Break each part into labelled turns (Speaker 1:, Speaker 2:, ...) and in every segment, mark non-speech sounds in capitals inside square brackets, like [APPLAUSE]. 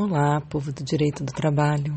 Speaker 1: Olá, povo do direito do trabalho.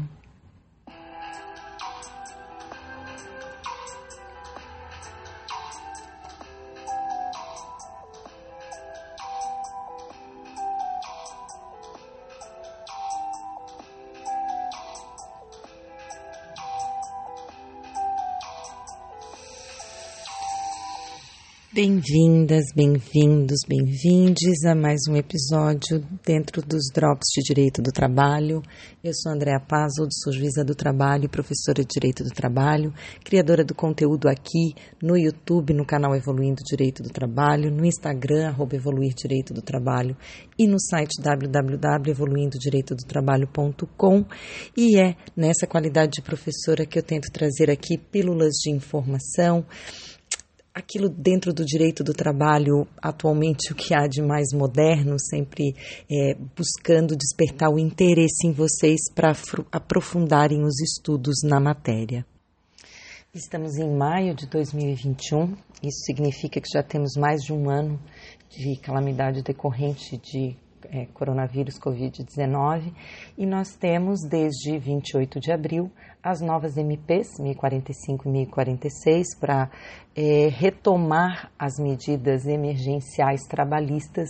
Speaker 1: Bem-vindas, bem-vindos, bem-vindes a mais um episódio dentro dos Drops de Direito do Trabalho. Eu sou Andréa Pazzo, sou juíza do trabalho professora de Direito do Trabalho, criadora do conteúdo aqui no YouTube, no canal Evoluindo Direito do Trabalho, no Instagram, arroba Evoluir Direito do Trabalho e no site www.evoluindodireitodotrabalho.com e é nessa qualidade de professora que eu tento trazer aqui pílulas de informação, aquilo dentro do direito do trabalho, atualmente o que há de mais moderno, sempre é, buscando despertar o interesse em vocês para aprofundarem os estudos na matéria. Estamos em maio de 2021, isso significa que já temos mais de um ano de calamidade decorrente de é, coronavírus Covid-19 e nós temos desde 28 de abril as novas MPs 1045 e 1046 para é, retomar as medidas emergenciais trabalhistas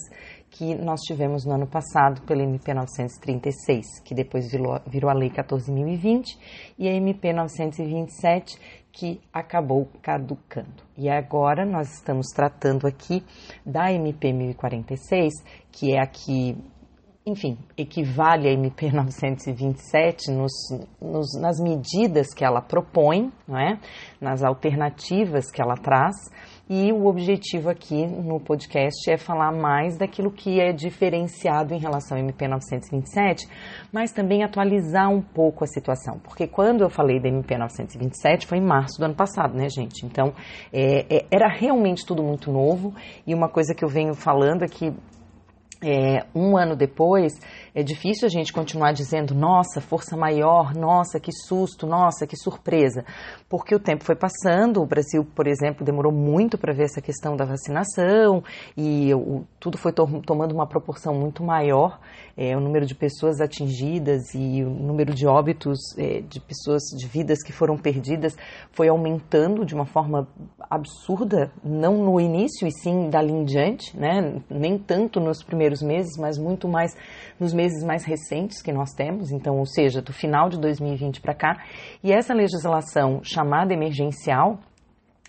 Speaker 1: que nós tivemos no ano passado pela MP 936, que depois virou, virou a Lei 14.020, e a MP 927, que acabou caducando. E agora nós estamos tratando aqui da MP 1046, que é a que, enfim, equivale à MP 927 nos, nos, nas medidas que ela propõe, não é? nas alternativas que ela traz e o objetivo aqui no podcast é falar mais daquilo que é diferenciado em relação ao MP 927, mas também atualizar um pouco a situação, porque quando eu falei da MP 927 foi em março do ano passado, né, gente? Então é, é, era realmente tudo muito novo e uma coisa que eu venho falando é que é, um ano depois, é difícil a gente continuar dizendo, nossa, força maior, nossa, que susto, nossa, que surpresa, porque o tempo foi passando, o Brasil, por exemplo, demorou muito para ver essa questão da vacinação e o, tudo foi to tomando uma proporção muito maior, é, o número de pessoas atingidas e o número de óbitos é, de pessoas, de vidas que foram perdidas foi aumentando de uma forma absurda, não no início e sim dali em diante, né? nem tanto nos primeiros meses, mas muito mais nos meses mais recentes que nós temos, então, ou seja, do final de 2020 para cá. E essa legislação chamada emergencial,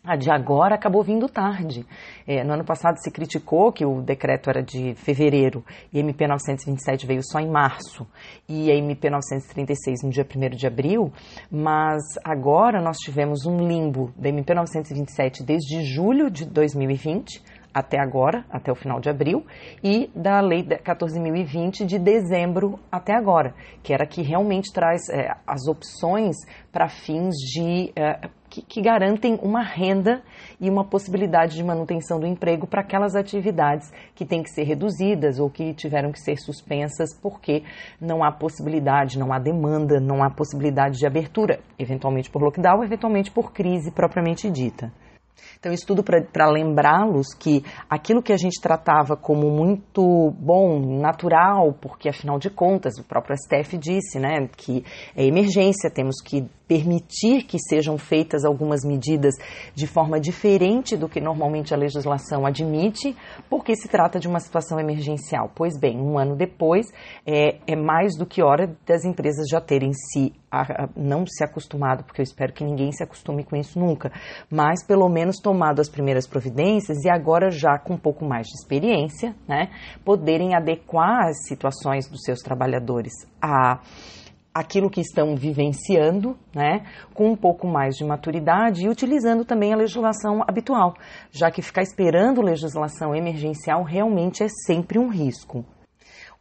Speaker 1: a de agora acabou vindo tarde. É, no ano passado se criticou que o decreto era de fevereiro e a MP 927 veio só em março e a MP 936 no dia 1 de abril, mas agora nós tivemos um limbo da MP 927 desde julho de 2020 até agora, até o final de abril, e da Lei 14.020 de dezembro até agora, que era que realmente traz é, as opções para fins de é, que, que garantem uma renda e uma possibilidade de manutenção do emprego para aquelas atividades que têm que ser reduzidas ou que tiveram que ser suspensas porque não há possibilidade, não há demanda, não há possibilidade de abertura, eventualmente por lockdown, eventualmente por crise propriamente dita. Então, isso tudo para lembrá-los que aquilo que a gente tratava como muito bom, natural, porque afinal de contas, o próprio STF disse né, que é emergência, temos que permitir que sejam feitas algumas medidas de forma diferente do que normalmente a legislação admite, porque se trata de uma situação emergencial. Pois bem, um ano depois, é, é mais do que hora das empresas já terem se a, a, não se acostumado, porque eu espero que ninguém se acostume com isso nunca, mas pelo menos tomado as primeiras providências e agora já com um pouco mais de experiência, né, poderem adequar as situações dos seus trabalhadores a aquilo que estão vivenciando, né, com um pouco mais de maturidade e utilizando também a legislação habitual, já que ficar esperando legislação emergencial realmente é sempre um risco.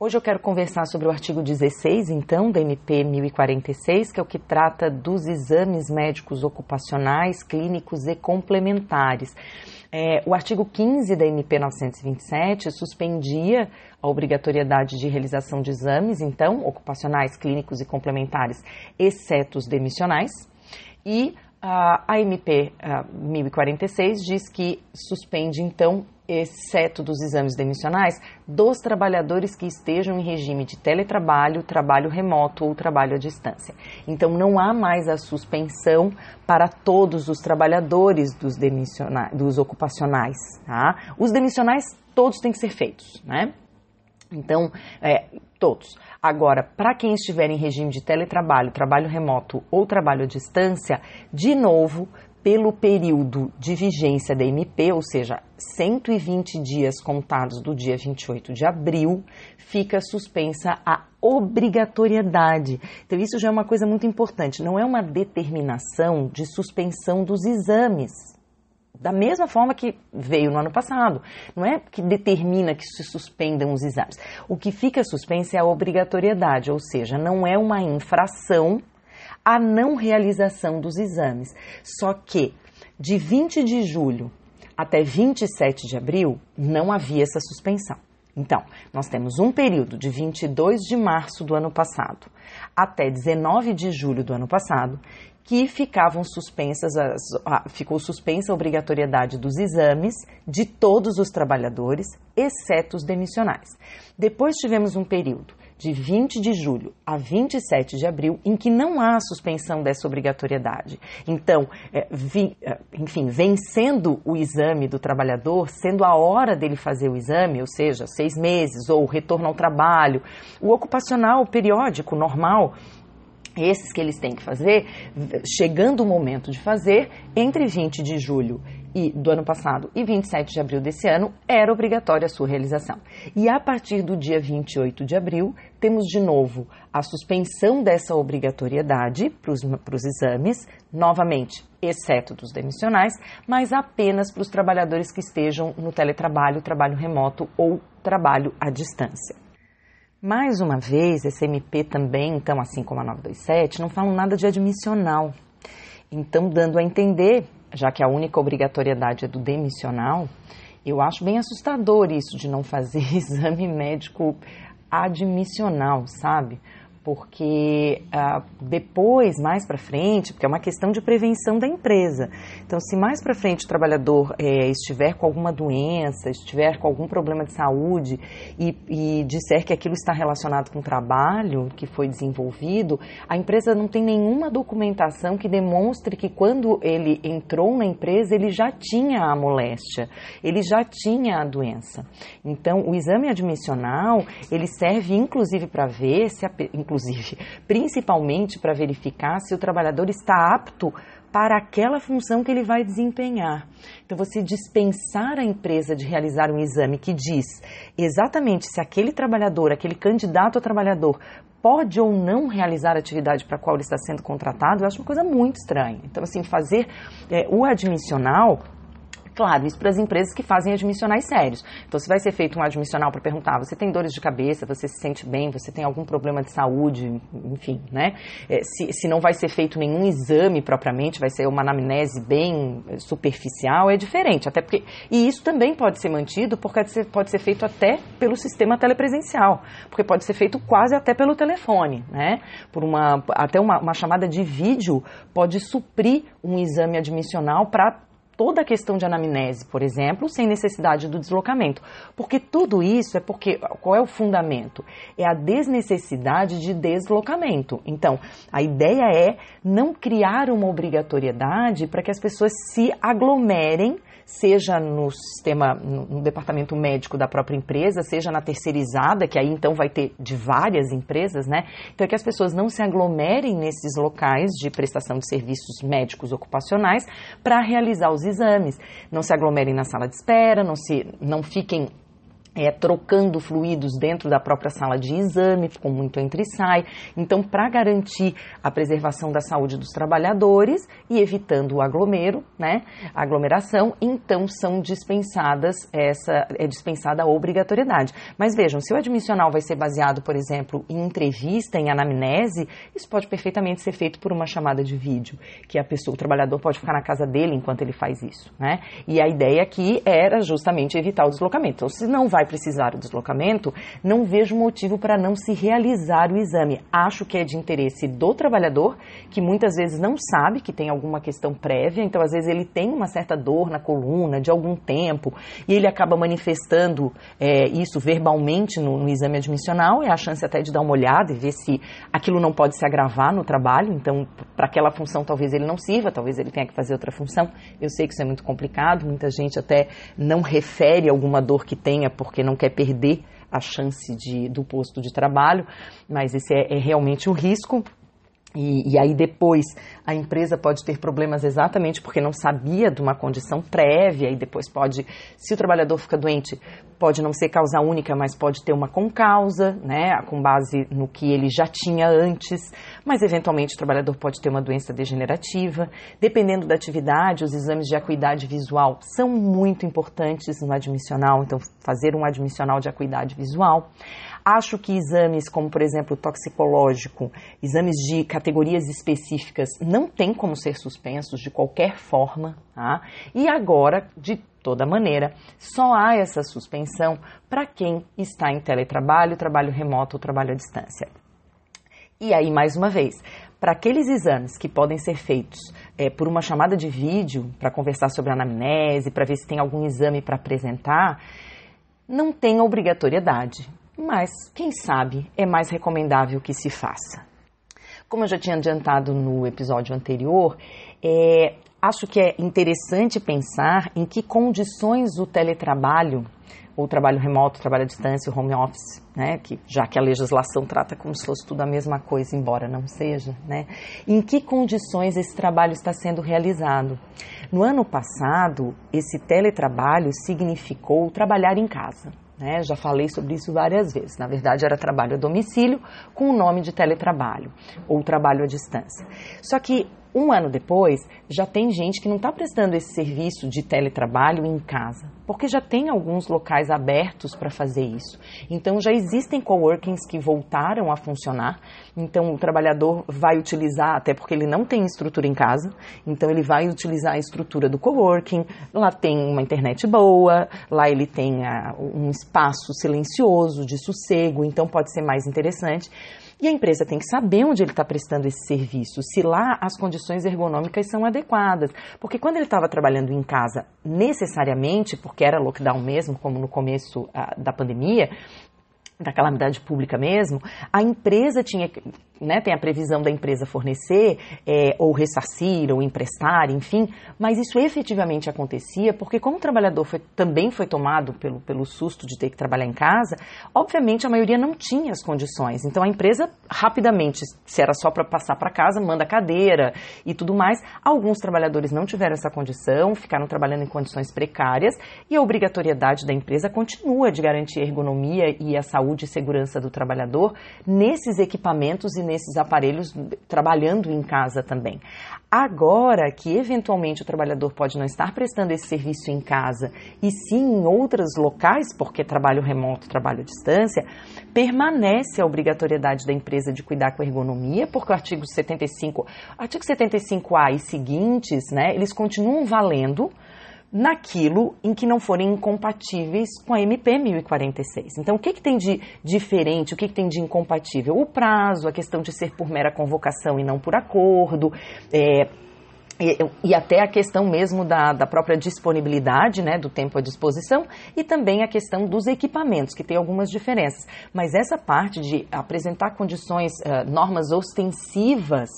Speaker 1: Hoje eu quero conversar sobre o artigo 16, então, da MP 1046, que é o que trata dos exames médicos ocupacionais, clínicos e complementares. É, o artigo 15 da MP 927 suspendia a obrigatoriedade de realização de exames, então, ocupacionais, clínicos e complementares, exceto os demissionais, e a MP 1046 diz que suspende, então, exceto dos exames demissionais, dos trabalhadores que estejam em regime de teletrabalho, trabalho remoto ou trabalho à distância. Então, não há mais a suspensão para todos os trabalhadores dos, dos ocupacionais. Tá? Os demissionais, todos têm que ser feitos, né? Então, é, todos. Agora, para quem estiver em regime de teletrabalho, trabalho remoto ou trabalho à distância, de novo, pelo período de vigência da MP, ou seja, 120 dias contados do dia 28 de abril, fica suspensa a obrigatoriedade. Então, isso já é uma coisa muito importante, não é uma determinação de suspensão dos exames. Da mesma forma que veio no ano passado. Não é que determina que se suspendam os exames. O que fica suspenso é a obrigatoriedade, ou seja, não é uma infração a não realização dos exames. Só que de 20 de julho até 27 de abril não havia essa suspensão. Então, nós temos um período de 22 de março do ano passado até 19 de julho do ano passado que ficavam suspensas, as, ficou suspensa a obrigatoriedade dos exames de todos os trabalhadores, exceto os demissionais. Depois tivemos um período de 20 de julho a 27 de abril, em que não há suspensão dessa obrigatoriedade. Então, é, é, enfim, vencendo o exame do trabalhador, sendo a hora dele fazer o exame, ou seja, seis meses, ou retorno ao trabalho, o ocupacional periódico normal esses que eles têm que fazer, chegando o momento de fazer, entre 20 de julho e, do ano passado e 27 de abril desse ano, era obrigatória a sua realização. E a partir do dia 28 de abril, temos de novo a suspensão dessa obrigatoriedade para os exames, novamente, exceto dos demissionais, mas apenas para os trabalhadores que estejam no teletrabalho, trabalho remoto ou trabalho à distância. Mais uma vez, esse MP também, então, assim como a 927, não falam nada de admissional. Então, dando a entender, já que a única obrigatoriedade é do demissional, eu acho bem assustador isso de não fazer [LAUGHS] exame médico admissional, sabe? Porque ah, depois, mais para frente, porque é uma questão de prevenção da empresa. Então, se mais para frente o trabalhador é, estiver com alguma doença, estiver com algum problema de saúde e, e disser que aquilo está relacionado com o trabalho que foi desenvolvido, a empresa não tem nenhuma documentação que demonstre que quando ele entrou na empresa ele já tinha a moléstia, ele já tinha a doença. Então, o exame admissional ele serve inclusive para ver se a, inclusive, principalmente para verificar se o trabalhador está apto para aquela função que ele vai desempenhar. Então, você dispensar a empresa de realizar um exame que diz exatamente se aquele trabalhador, aquele candidato a trabalhador, pode ou não realizar a atividade para a qual ele está sendo contratado, eu acho uma coisa muito estranha. Então, assim, fazer é, o admissional Claro, isso para as empresas que fazem admissionais sérios. Então, se vai ser feito um admissional para perguntar, você tem dores de cabeça, você se sente bem, você tem algum problema de saúde, enfim, né? É, se, se não vai ser feito nenhum exame propriamente, vai ser uma anamnese bem superficial, é diferente. Até porque, e isso também pode ser mantido, porque pode ser feito até pelo sistema telepresencial, porque pode ser feito quase até pelo telefone, né? Por uma, até uma, uma chamada de vídeo pode suprir um exame admissional para toda a questão de anamnese, por exemplo, sem necessidade do deslocamento. Porque tudo isso é porque qual é o fundamento? É a desnecessidade de deslocamento. Então, a ideia é não criar uma obrigatoriedade para que as pessoas se aglomerem seja no sistema, no, departamento médico da própria empresa, seja na terceirizada, que aí então vai ter de várias empresas, né? Então é que as pessoas não se aglomerem nesses locais de prestação de serviços médicos ocupacionais para realizar os exames. Não se aglomerem na sala de espera, não se não fiquem é, trocando fluidos dentro da própria sala de exame, com muito entra e sai. Então, para garantir a preservação da saúde dos trabalhadores e evitando o aglomero, né, aglomeração, então são dispensadas essa é dispensada a obrigatoriedade. Mas vejam, se o admissional vai ser baseado, por exemplo, em entrevista, em anamnese, isso pode perfeitamente ser feito por uma chamada de vídeo, que a pessoa, o trabalhador pode ficar na casa dele enquanto ele faz isso, né? E a ideia aqui era justamente evitar o deslocamento. Então, se não vai vai precisar o deslocamento, não vejo motivo para não se realizar o exame. Acho que é de interesse do trabalhador, que muitas vezes não sabe que tem alguma questão prévia, então às vezes ele tem uma certa dor na coluna de algum tempo e ele acaba manifestando é, isso verbalmente no, no exame admissional, é a chance até de dar uma olhada e ver se aquilo não pode se agravar no trabalho, então para aquela função talvez ele não sirva, talvez ele tenha que fazer outra função. Eu sei que isso é muito complicado, muita gente até não refere alguma dor que tenha porque não quer perder a chance de, do posto de trabalho, mas esse é, é realmente um risco. E, e, aí depois a empresa pode ter problemas exatamente porque não sabia de uma condição prévia e depois pode, se o trabalhador fica doente, pode não ser causa única, mas pode ter uma concausa, né, com base no que ele já tinha antes, mas eventualmente o trabalhador pode ter uma doença degenerativa. Dependendo da atividade, os exames de acuidade visual são muito importantes no admissional, então fazer um admissional de acuidade visual. Acho que exames como, por exemplo, toxicológico, exames de categorias específicas, não tem como ser suspensos de qualquer forma. Tá? E agora, de toda maneira, só há essa suspensão para quem está em teletrabalho, trabalho remoto ou trabalho à distância. E aí, mais uma vez, para aqueles exames que podem ser feitos é, por uma chamada de vídeo para conversar sobre a anamnese, para ver se tem algum exame para apresentar, não tem obrigatoriedade mas quem sabe é mais recomendável que se faça. Como eu já tinha adiantado no episódio anterior, é, acho que é interessante pensar em que condições o teletrabalho, o trabalho remoto, trabalho à distância, o home office, né, que já que a legislação trata como se fosse tudo a mesma coisa, embora não seja, né, em que condições esse trabalho está sendo realizado. No ano passado, esse teletrabalho significou trabalhar em casa. Né? Já falei sobre isso várias vezes. Na verdade, era trabalho a domicílio com o nome de teletrabalho ou trabalho à distância. Só que um ano depois, já tem gente que não está prestando esse serviço de teletrabalho em casa, porque já tem alguns locais abertos para fazer isso. Então, já existem coworkings que voltaram a funcionar. Então, o trabalhador vai utilizar, até porque ele não tem estrutura em casa, então ele vai utilizar a estrutura do coworking. Lá tem uma internet boa, lá ele tem uh, um espaço silencioso, de sossego, então pode ser mais interessante. E a empresa tem que saber onde ele está prestando esse serviço, se lá as condições ergonômicas são adequadas. Porque quando ele estava trabalhando em casa, necessariamente, porque era lockdown mesmo, como no começo ah, da pandemia, da calamidade pública mesmo, a empresa tinha, né, tem a previsão da empresa fornecer é, ou ressarcir ou emprestar, enfim, mas isso efetivamente acontecia porque como o trabalhador foi, também foi tomado pelo, pelo susto de ter que trabalhar em casa, obviamente a maioria não tinha as condições. Então a empresa rapidamente, se era só para passar para casa, manda cadeira e tudo mais. Alguns trabalhadores não tiveram essa condição, ficaram trabalhando em condições precárias e a obrigatoriedade da empresa continua de garantir a ergonomia e a saúde saúde e segurança do trabalhador nesses equipamentos e nesses aparelhos trabalhando em casa também. Agora que eventualmente o trabalhador pode não estar prestando esse serviço em casa e sim em outros locais, porque trabalho remoto, trabalho à distância, permanece a obrigatoriedade da empresa de cuidar com a ergonomia, porque o artigo 75, artigo 75A e seguintes, né, eles continuam valendo naquilo em que não forem incompatíveis com a MP 1046. Então, o que, que tem de diferente, o que, que tem de incompatível? O prazo, a questão de ser por mera convocação e não por acordo, é, e, e, até a questão mesmo da, da própria disponibilidade, né, do tempo à disposição, e também a questão dos equipamentos, que tem algumas diferenças. Mas essa parte de apresentar condições, uh, normas ostensivas,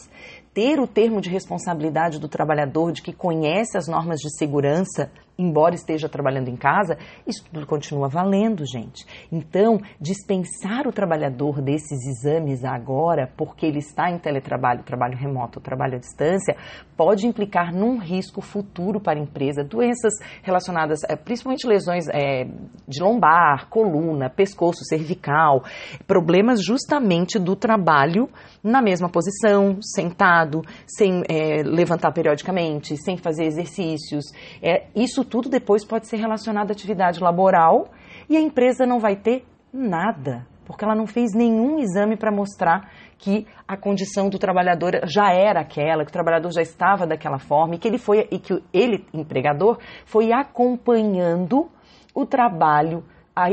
Speaker 1: ter o termo de responsabilidade do trabalhador de que conhece as normas de segurança embora esteja trabalhando em casa, isso tudo continua valendo, gente. Então, dispensar o trabalhador desses exames agora, porque ele está em teletrabalho, trabalho remoto, trabalho à distância, pode implicar num risco futuro para a empresa, doenças relacionadas, é, principalmente lesões é, de lombar, coluna, pescoço, cervical, problemas justamente do trabalho na mesma posição, sentado, sem é, levantar periodicamente, sem fazer exercícios. É, isso tudo depois pode ser relacionado à atividade laboral e a empresa não vai ter nada, porque ela não fez nenhum exame para mostrar que a condição do trabalhador já era aquela, que o trabalhador já estava daquela forma e que ele foi e que ele empregador foi acompanhando o trabalho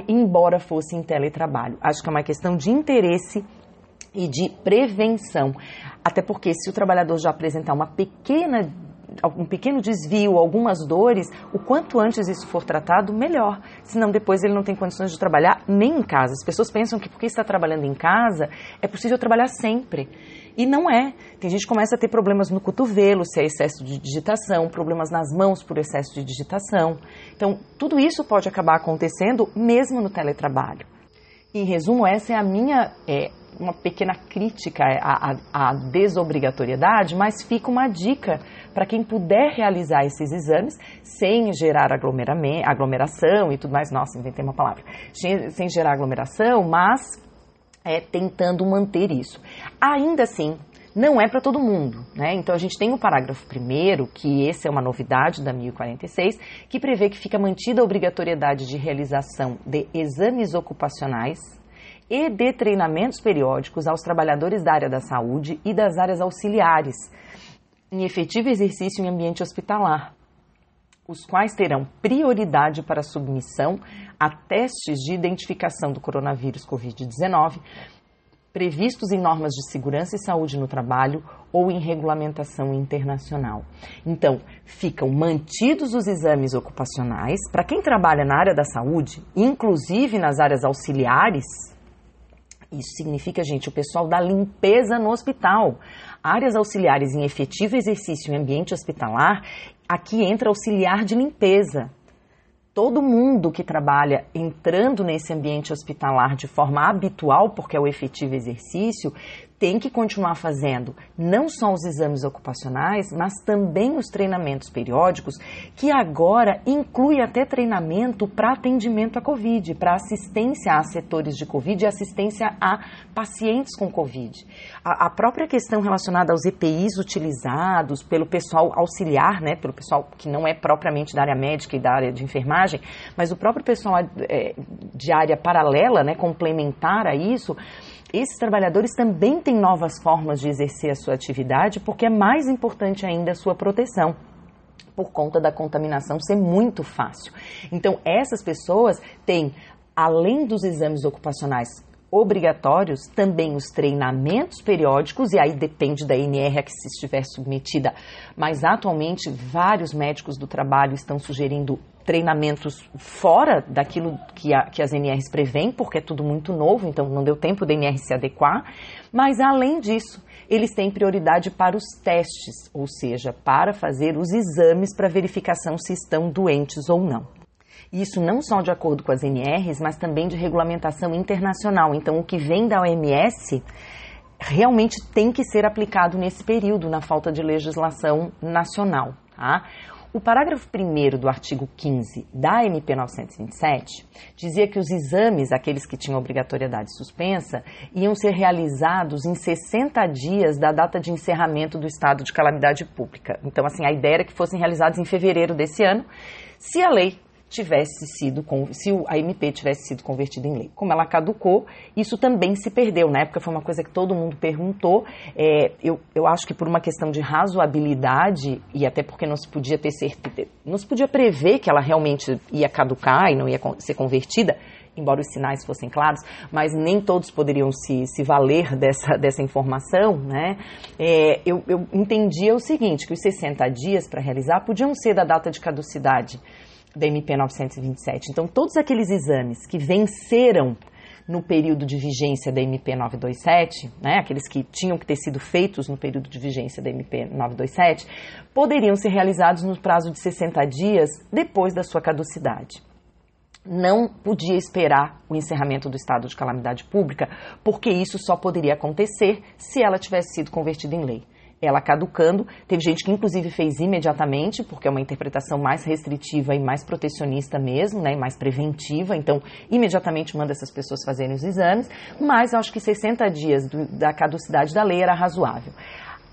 Speaker 1: embora fosse em teletrabalho. Acho que é uma questão de interesse e de prevenção. Até porque se o trabalhador já apresentar uma pequena um pequeno desvio, algumas dores, o quanto antes isso for tratado, melhor. Senão depois ele não tem condições de trabalhar nem em casa. As pessoas pensam que porque está trabalhando em casa é possível trabalhar sempre. E não é. Tem gente que começa a ter problemas no cotovelo, se é excesso de digitação, problemas nas mãos por excesso de digitação. Então, tudo isso pode acabar acontecendo mesmo no teletrabalho. Em resumo, essa é a minha é, uma pequena crítica à, à, à desobrigatoriedade, mas fica uma dica para quem puder realizar esses exames sem gerar aglomeração e tudo mais. Nossa, inventei uma palavra. Sem gerar aglomeração, mas é, tentando manter isso. Ainda assim, não é para todo mundo, né? Então a gente tem o parágrafo primeiro, que esse é uma novidade da 1046, que prevê que fica mantida a obrigatoriedade de realização de exames ocupacionais e de treinamentos periódicos aos trabalhadores da área da saúde e das áreas auxiliares, em efetivo exercício em ambiente hospitalar, os quais terão prioridade para submissão a testes de identificação do coronavírus Covid-19 previstos em normas de segurança e saúde no trabalho ou em regulamentação internacional. Então, ficam mantidos os exames ocupacionais para quem trabalha na área da saúde, inclusive nas áreas auxiliares isso significa, gente, o pessoal da limpeza no hospital. Áreas auxiliares em efetivo exercício em ambiente hospitalar, aqui entra auxiliar de limpeza. Todo mundo que trabalha entrando nesse ambiente hospitalar de forma habitual, porque é o efetivo exercício, tem que continuar fazendo não só os exames ocupacionais, mas também os treinamentos periódicos, que agora inclui até treinamento para atendimento à Covid, para assistência a setores de Covid e assistência a pacientes com Covid. A, a, própria questão relacionada aos EPIs utilizados pelo pessoal auxiliar, né, pelo pessoal que não é propriamente da área médica e da área de enfermagem, mas o próprio pessoal é, de área paralela, né, complementar a isso, esses trabalhadores também têm novas formas de exercer a sua atividade, porque é mais importante ainda a sua proteção por conta da contaminação ser muito fácil. Então, essas pessoas têm, além dos exames ocupacionais obrigatórios, também os treinamentos periódicos, e aí depende da NR a que se estiver submetida, mas atualmente vários médicos do trabalho estão sugerindo treinamentos fora daquilo que, a, que as NRs prevêem, porque é tudo muito novo, então não deu tempo da NR se adequar. Mas, além disso, eles têm prioridade para os testes, ou seja, para fazer os exames para verificação se estão doentes ou não. Isso não só de acordo com as NRs, mas também de regulamentação internacional. Então, o que vem da OMS realmente tem que ser aplicado nesse período, na falta de legislação nacional. Tá? O parágrafo 1 do artigo 15 da MP 927 dizia que os exames, aqueles que tinham obrigatoriedade suspensa, iam ser realizados em 60 dias da data de encerramento do estado de calamidade pública. Então, assim, a ideia era que fossem realizados em fevereiro desse ano, se a lei tivesse sido, se a MP tivesse sido convertida em lei. Como ela caducou, isso também se perdeu. Na época foi uma coisa que todo mundo perguntou. É, eu, eu acho que por uma questão de razoabilidade, e até porque não se podia ter certeza, não se podia prever que ela realmente ia caducar e não ia ser convertida, embora os sinais fossem claros, mas nem todos poderiam se, se valer dessa, dessa informação, né? É, eu, eu entendia o seguinte, que os 60 dias para realizar podiam ser da data de caducidade da MP 927. Então, todos aqueles exames que venceram no período de vigência da MP 927, né, aqueles que tinham que ter sido feitos no período de vigência da MP 927, poderiam ser realizados no prazo de 60 dias depois da sua caducidade. Não podia esperar o encerramento do estado de calamidade pública, porque isso só poderia acontecer se ela tivesse sido convertida em lei ela caducando. Teve gente que inclusive fez imediatamente, porque é uma interpretação mais restritiva e mais protecionista mesmo, né, e mais preventiva. Então, imediatamente manda essas pessoas fazerem os exames, mas acho que 60 dias do, da caducidade da lei era razoável.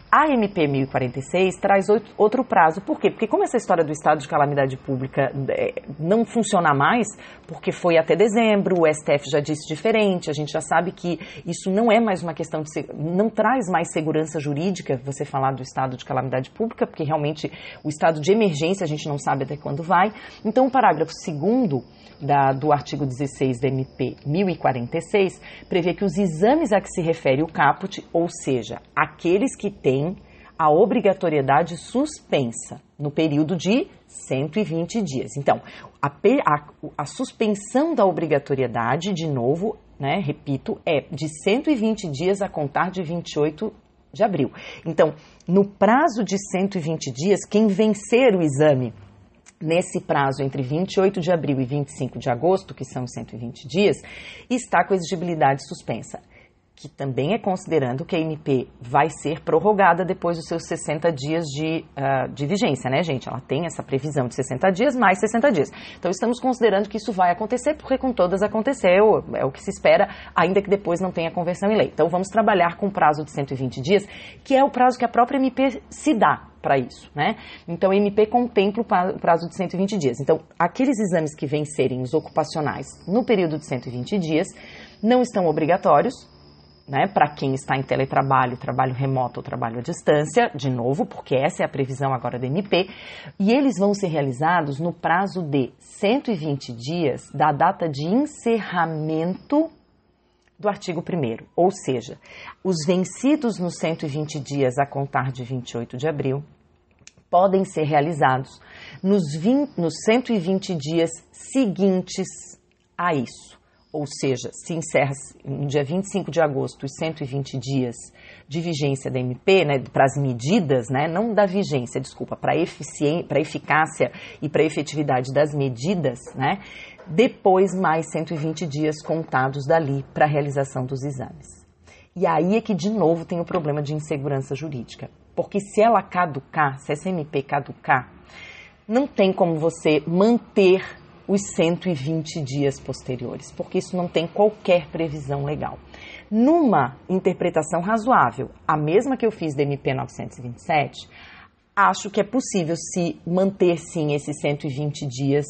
Speaker 1: A MP 1046 traz outro prazo. Por quê? Porque como essa história do estado de calamidade pública é, não funciona mais, porque foi até dezembro, o STF já disse diferente, a gente já sabe que isso não é mais uma questão de não traz mais segurança jurídica você falar do estado de calamidade pública, porque realmente o estado de emergência a gente não sabe até quando vai. Então o parágrafo 2 da, do artigo 16 da MP 1046 prevê que os exames a que se refere o caput, ou seja, aqueles que têm a obrigatoriedade suspensa no período de 120 dias. Então, a, a, a suspensão da obrigatoriedade, de novo, né, repito, é de 120 dias a contar de 28 de abril. Então, no prazo de 120 dias, quem vencer o exame nesse prazo entre 28 de abril e 25 de agosto, que são 120 dias, está com exigibilidade suspensa que também é considerando que a MP vai ser prorrogada depois dos seus 60 dias de, uh, de vigência, né, gente? Ela tem essa previsão de 60 dias mais 60 dias. Então, estamos considerando que isso vai acontecer, porque com todas aconteceu, é o que se espera, ainda que depois não tenha conversão em lei. Então, vamos trabalhar com prazo de 120 dias, que é o prazo que a própria MP se dá para isso, né? Então, a MP contempla o prazo de 120 dias. Então, aqueles exames que vencerem os ocupacionais no período de 120 dias não estão obrigatórios, né, para quem está em teletrabalho, trabalho remoto ou trabalho à distância, de novo, porque essa é a previsão agora da MP, e eles vão ser realizados no prazo de 120 dias da data de encerramento do artigo 1 ou seja, os vencidos nos 120 dias a contar de 28 de abril podem ser realizados nos, 20, nos 120 dias seguintes a isso. Ou seja, se encerra no dia 25 de agosto os 120 dias de vigência da MP, né, para as medidas, né, não da vigência, desculpa, para a eficácia e para a efetividade das medidas, né, depois mais 120 dias contados dali para a realização dos exames. E aí é que, de novo, tem o problema de insegurança jurídica. Porque se ela caducar, se essa MP caducar, não tem como você manter os 120 dias posteriores, porque isso não tem qualquer previsão legal. Numa interpretação razoável, a mesma que eu fiz da MP 927, acho que é possível se manter sim esses 120 dias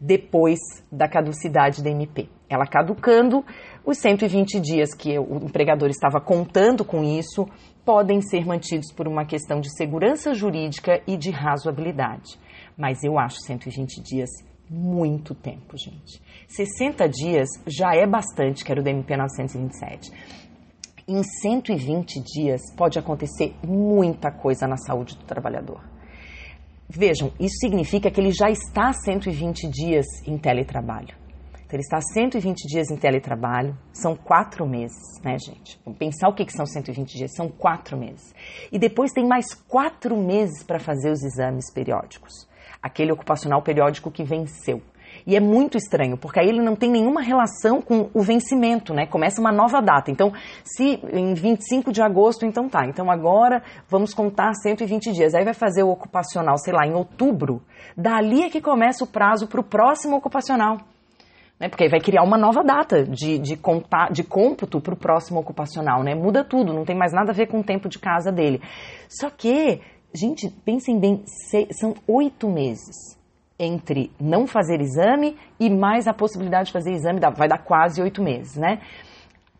Speaker 1: depois da caducidade da MP. Ela caducando, os 120 dias que o empregador estava contando com isso podem ser mantidos por uma questão de segurança jurídica e de razoabilidade. Mas eu acho 120 dias muito tempo, gente. 60 dias já é bastante, que era o DMP 927. Em 120 dias pode acontecer muita coisa na saúde do trabalhador. Vejam, isso significa que ele já está 120 dias em teletrabalho. Então, ele está 120 dias em teletrabalho, são quatro meses, né, gente? Vamos pensar o que, que são 120 dias, são quatro meses. E depois tem mais quatro meses para fazer os exames periódicos aquele ocupacional periódico que venceu. E é muito estranho, porque aí ele não tem nenhuma relação com o vencimento, né? Começa uma nova data. Então, se em 25 de agosto, então tá. Então agora vamos contar 120 dias. Aí vai fazer o ocupacional, sei lá, em outubro. Dali é que começa o prazo para o próximo ocupacional. Né? Porque aí vai criar uma nova data de, de, contar, de cômputo para o próximo ocupacional, né? Muda tudo, não tem mais nada a ver com o tempo de casa dele. Só que Gente, pensem bem, são oito meses entre não fazer exame e mais a possibilidade de fazer exame, vai dar quase oito meses, né?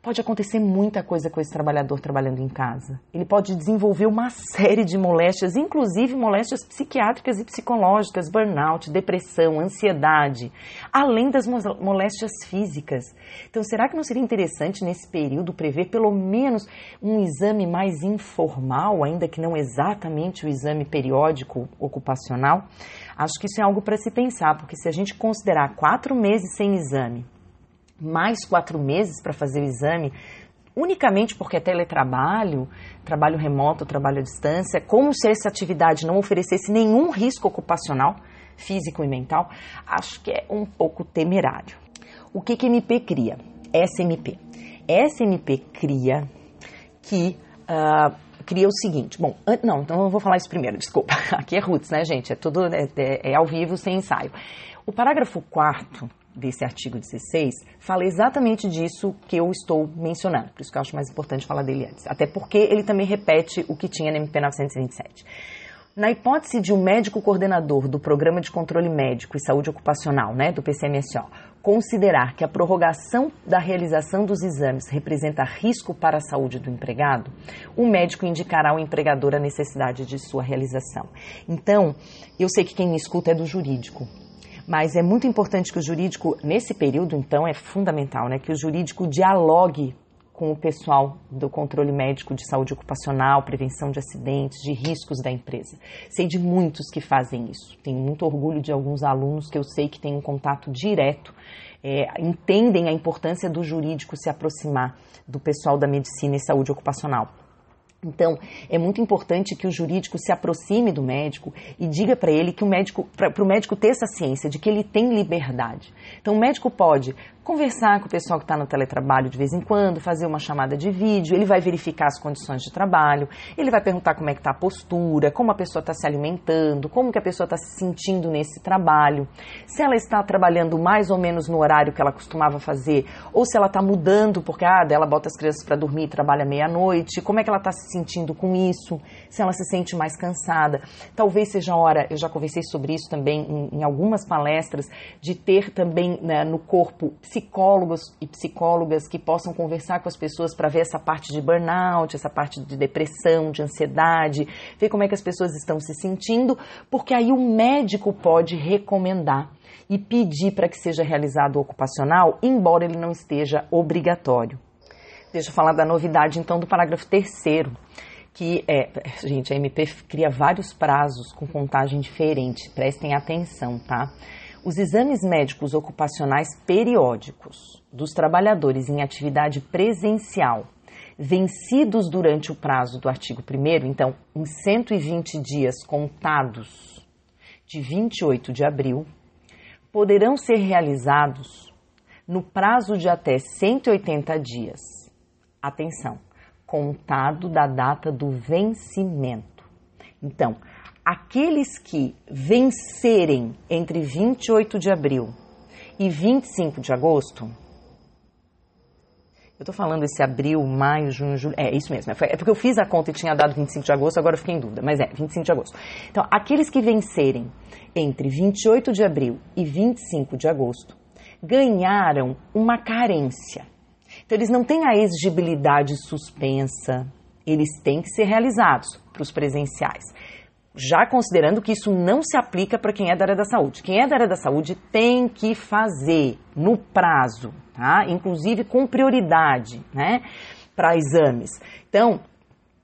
Speaker 1: Pode acontecer muita coisa com esse trabalhador trabalhando em casa. Ele pode desenvolver uma série de moléstias, inclusive moléstias psiquiátricas e psicológicas, burnout, depressão, ansiedade, além das moléstias físicas. Então, será que não seria interessante nesse período prever pelo menos um exame mais informal, ainda que não exatamente o exame periódico ocupacional? Acho que isso é algo para se pensar, porque se a gente considerar quatro meses sem exame, mais quatro meses para fazer o exame, unicamente porque é teletrabalho, trabalho remoto, trabalho à distância, como se essa atividade não oferecesse nenhum risco ocupacional, físico e mental, acho que é um pouco temerário. O que, que MP cria? SMP. SMP cria que uh, cria o seguinte. Bom, não, então eu vou falar isso primeiro, desculpa. [LAUGHS] Aqui é Roots, né, gente? É tudo é, é, é ao vivo, sem ensaio. O parágrafo 4 desse artigo 16 fala exatamente disso que eu estou mencionando. Por isso que eu acho mais importante falar dele antes. Até porque ele também repete o que tinha na MP 927. Na hipótese de um médico coordenador do Programa de Controle Médico e Saúde Ocupacional, né, do PCMSO, considerar que a prorrogação da realização dos exames representa risco para a saúde do empregado, o médico indicará ao empregador a necessidade de sua realização. Então, eu sei que quem me escuta é do jurídico, mas é muito importante que o jurídico, nesse período, então, é fundamental, né, que o jurídico dialogue com o pessoal do controle médico de saúde ocupacional, prevenção de acidentes, de riscos da empresa. Sei de muitos que fazem isso. Tenho muito orgulho de alguns alunos que eu sei que têm um contato direto, é, entendem a importância do jurídico se aproximar do pessoal da medicina e saúde ocupacional. Então, é muito importante que o jurídico se aproxime do médico e diga para ele que o médico, para o médico ter essa ciência de que ele tem liberdade. Então, o médico pode conversar com o pessoal que está no teletrabalho de vez em quando, fazer uma chamada de vídeo, ele vai verificar as condições de trabalho, ele vai perguntar como é que está a postura, como a pessoa está se alimentando, como que a pessoa está se sentindo nesse trabalho, se ela está trabalhando mais ou menos no horário que ela costumava fazer, ou se ela está mudando, porque ah, ela bota as crianças para dormir e trabalha meia-noite, como é que ela está se sentindo com isso, se ela se sente mais cansada. Talvez seja a hora, eu já conversei sobre isso também em, em algumas palestras, de ter também né, no corpo psicólogos e psicólogas que possam conversar com as pessoas para ver essa parte de burnout, essa parte de depressão, de ansiedade, ver como é que as pessoas estão se sentindo, porque aí o médico pode recomendar e pedir para que seja realizado o ocupacional, embora ele não esteja obrigatório. Deixa eu falar da novidade então do parágrafo terceiro que é, gente, a MP cria vários prazos com contagem diferente, prestem atenção, tá? Os exames médicos ocupacionais periódicos dos trabalhadores em atividade presencial, vencidos durante o prazo do artigo 1, então, em 120 dias contados de 28 de abril, poderão ser realizados no prazo de até 180 dias. Atenção, contado da data do vencimento. Então, aqueles que vencerem entre 28 de abril e 25 de agosto, eu estou falando esse abril, maio, junho, julho. É isso mesmo. É porque eu fiz a conta e tinha dado 25 de agosto, agora eu fiquei em dúvida. Mas é, 25 de agosto. Então, aqueles que vencerem entre 28 de abril e 25 de agosto ganharam uma carência. Então, eles não têm a exigibilidade suspensa, eles têm que ser realizados para os presenciais já considerando que isso não se aplica para quem é da área da saúde. Quem é da área da saúde tem que fazer no prazo, tá? Inclusive com prioridade, né? Para exames. Então,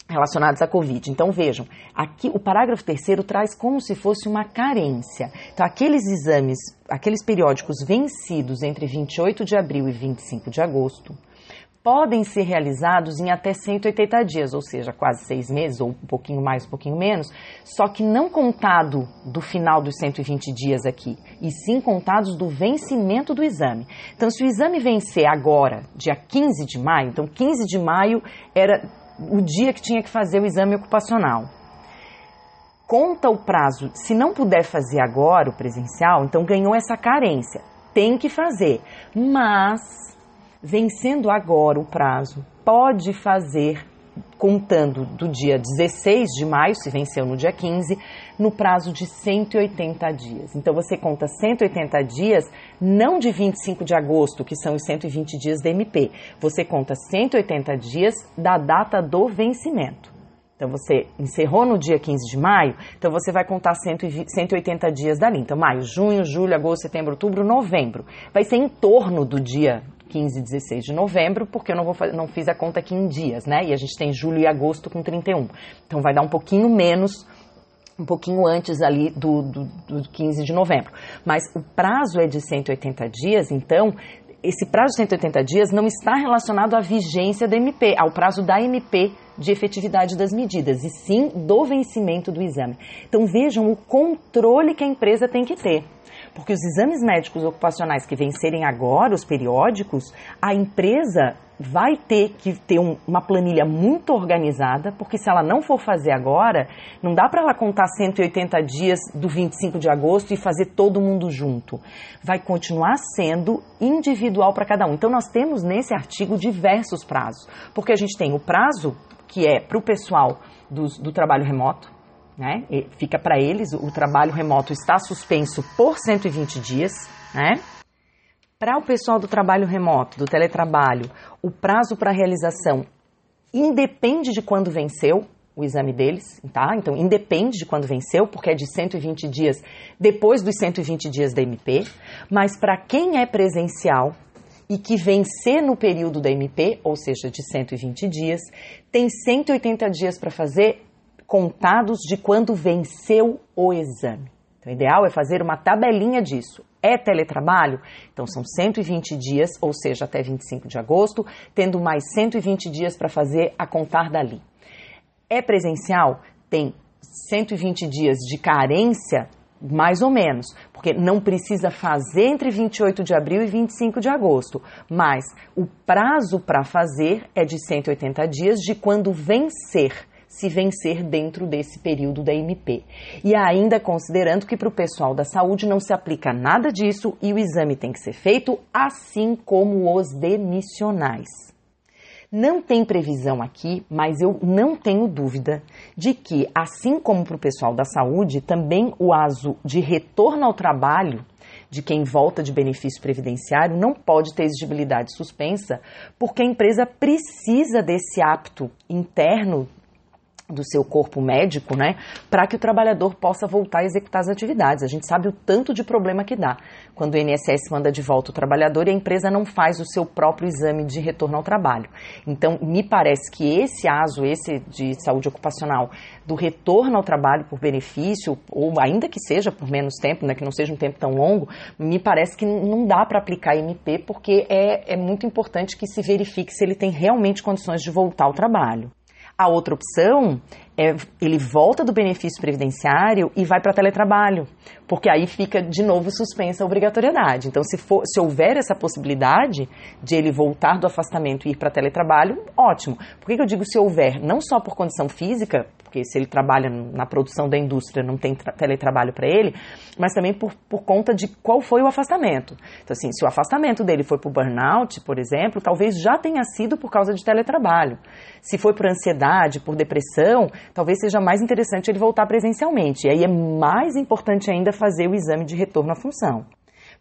Speaker 1: relacionados à Covid. Então vejam, aqui o parágrafo terceiro traz como se fosse uma carência. Então aqueles exames, aqueles periódicos vencidos entre 28 de abril e 25 de agosto, podem ser realizados em até 180 dias, ou seja, quase seis meses, ou um pouquinho mais, um pouquinho menos, só que não contado do final dos 120 dias aqui, e sim contados do vencimento do exame. Então, se o exame vencer agora, dia 15 de maio, então 15 de maio era o dia que tinha que fazer o exame ocupacional. Conta o prazo, se não puder fazer agora o presencial, então ganhou essa carência. Tem que fazer, mas vencendo agora o prazo, pode fazer, contando do dia 16 de maio, se venceu no dia 15, no prazo de 180 dias. Então você conta 180 dias, não de 25 de agosto, que são os 120 dias da MP, você conta 180 dias da data do vencimento. Então você encerrou no dia 15 de maio, então você vai contar 120, 180 dias dali. Então, maio, junho, julho, agosto, setembro, outubro, novembro. Vai ser em torno do dia 15 e 16 de novembro, porque eu não, vou, não fiz a conta aqui em dias, né? E a gente tem julho e agosto com 31. Então vai dar um pouquinho menos, um pouquinho antes ali do, do, do 15 de novembro. Mas o prazo é de 180 dias, então esse prazo de 180 dias não está relacionado à vigência da MP, ao prazo da MP de efetividade das medidas, e sim do vencimento do exame. Então vejam o controle que a empresa tem que ter. Porque os exames médicos ocupacionais que vencerem agora, os periódicos, a empresa vai ter que ter um, uma planilha muito organizada, porque se ela não for fazer agora, não dá para ela contar 180 dias do 25 de agosto e fazer todo mundo junto. Vai continuar sendo individual para cada um. Então, nós temos nesse artigo diversos prazos, porque a gente tem o prazo que é para o pessoal do, do trabalho remoto, né? E fica para eles, o trabalho remoto está suspenso por 120 dias, né? Para o pessoal do trabalho remoto, do teletrabalho, o prazo para realização independe de quando venceu o exame deles, tá? Então, independe de quando venceu, porque é de 120 dias depois dos 120 dias da MP. Mas para quem é presencial e que vencer no período da MP, ou seja, de 120 dias, tem 180 dias para fazer contados de quando venceu o exame. Então, o ideal é fazer uma tabelinha disso. É teletrabalho? Então, são 120 dias, ou seja, até 25 de agosto, tendo mais 120 dias para fazer a contar dali. É presencial? Tem 120 dias de carência, mais ou menos, porque não precisa fazer entre 28 de abril e 25 de agosto, mas o prazo para fazer é de 180 dias de quando vencer se vencer dentro desse período da MP. E ainda considerando que para o pessoal da saúde não se aplica nada disso e o exame tem que ser feito assim como os demissionais. Não tem previsão aqui, mas eu não tenho dúvida de que, assim como para o pessoal da saúde, também o aso de retorno ao trabalho de quem volta de benefício previdenciário não pode ter exigibilidade suspensa, porque a empresa precisa desse apto interno do seu corpo médico, né, para que o trabalhador possa voltar a executar as atividades. A gente sabe o tanto de problema que dá quando o INSS manda de volta o trabalhador e a empresa não faz o seu próprio exame de retorno ao trabalho. Então, me parece que esse ASO, esse de saúde ocupacional, do retorno ao trabalho por benefício, ou ainda que seja por menos tempo, né, que não seja um tempo tão longo, me parece que não dá para aplicar MP porque é, é muito importante que se verifique se ele tem realmente condições de voltar ao trabalho. A outra opção é ele volta do benefício previdenciário e vai para teletrabalho, porque aí fica de novo suspensa a obrigatoriedade. Então, se, for, se houver essa possibilidade de ele voltar do afastamento e ir para teletrabalho, ótimo. Por que, que eu digo se houver? Não só por condição física, porque se ele trabalha na produção da indústria, não tem teletrabalho para ele, mas também por, por conta de qual foi o afastamento. Então, assim, se o afastamento dele foi por burnout, por exemplo, talvez já tenha sido por causa de teletrabalho. Se foi por ansiedade, por depressão, talvez seja mais interessante ele voltar presencialmente. E aí é mais importante ainda fazer o exame de retorno à função.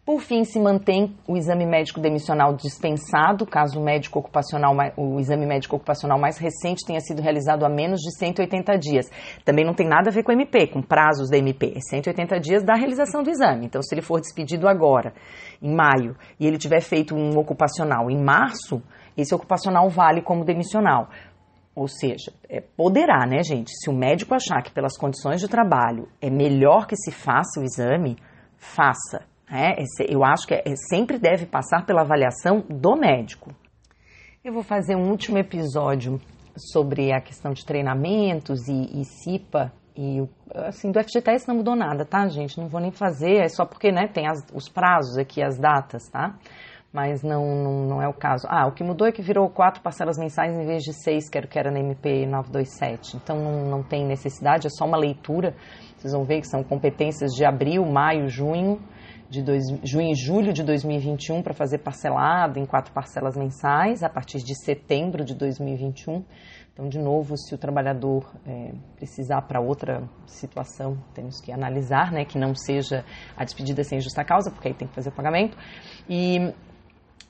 Speaker 1: Por fim, se mantém o exame médico demissional dispensado, caso o médico ocupacional, o exame médico ocupacional mais recente tenha sido realizado há menos de 180 dias. Também não tem nada a ver com o MP, com prazos da MP. É 180 dias da realização do exame. Então, se ele for despedido agora, em maio, e ele tiver feito um ocupacional em março, esse ocupacional vale como demissional. Ou seja, é, poderá, né, gente? Se o médico achar que pelas condições de trabalho é melhor que se faça o exame, faça é, eu acho que é, sempre deve passar pela avaliação do médico. Eu vou fazer um último episódio sobre a questão de treinamentos e, e CIPA e assim do FGTS não mudou nada, tá, gente? Não vou nem fazer, é só porque né, tem as, os prazos aqui, as datas, tá? Mas não, não, não, é o caso. Ah, o que mudou é que virou quatro parcelas mensais em vez de seis, que era, que era na MP 927. Então não, não tem necessidade, é só uma leitura. Vocês vão ver que são competências de abril, maio, junho de dois, junho e julho de 2021 para fazer parcelado em quatro parcelas mensais a partir de setembro de 2021. Então, de novo, se o trabalhador é, precisar para outra situação, temos que analisar, né, que não seja a despedida sem justa causa, porque aí tem que fazer o pagamento. E,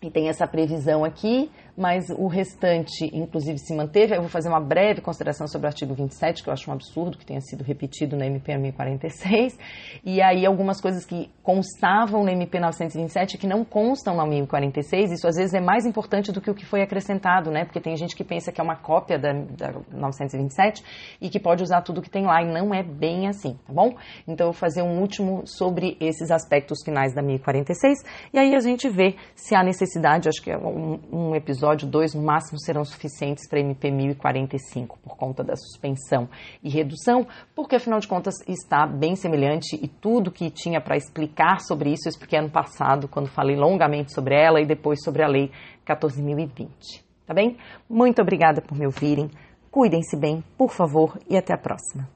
Speaker 1: e tem essa previsão aqui mas o restante, inclusive, se manteve. Eu vou fazer uma breve consideração sobre o artigo 27, que eu acho um absurdo que tenha sido repetido na MP 1046, e aí algumas coisas que constavam na MP 927 que não constam na 1046, isso às vezes é mais importante do que o que foi acrescentado, né? Porque tem gente que pensa que é uma cópia da, da 927 e que pode usar tudo que tem lá, e não é bem assim, tá bom? Então eu vou fazer um último sobre esses aspectos finais da 1046, e aí a gente vê se há necessidade, acho que é um, um episódio episódio 2 no máximo serão suficientes para MP 1045 por conta da suspensão e redução, porque afinal de contas está bem semelhante e tudo que tinha para explicar sobre isso eu expliquei ano passado quando falei longamente sobre ela e depois sobre a lei 14.020. Tá bem? Muito obrigada por me ouvirem. Cuidem-se bem, por favor, e até a próxima.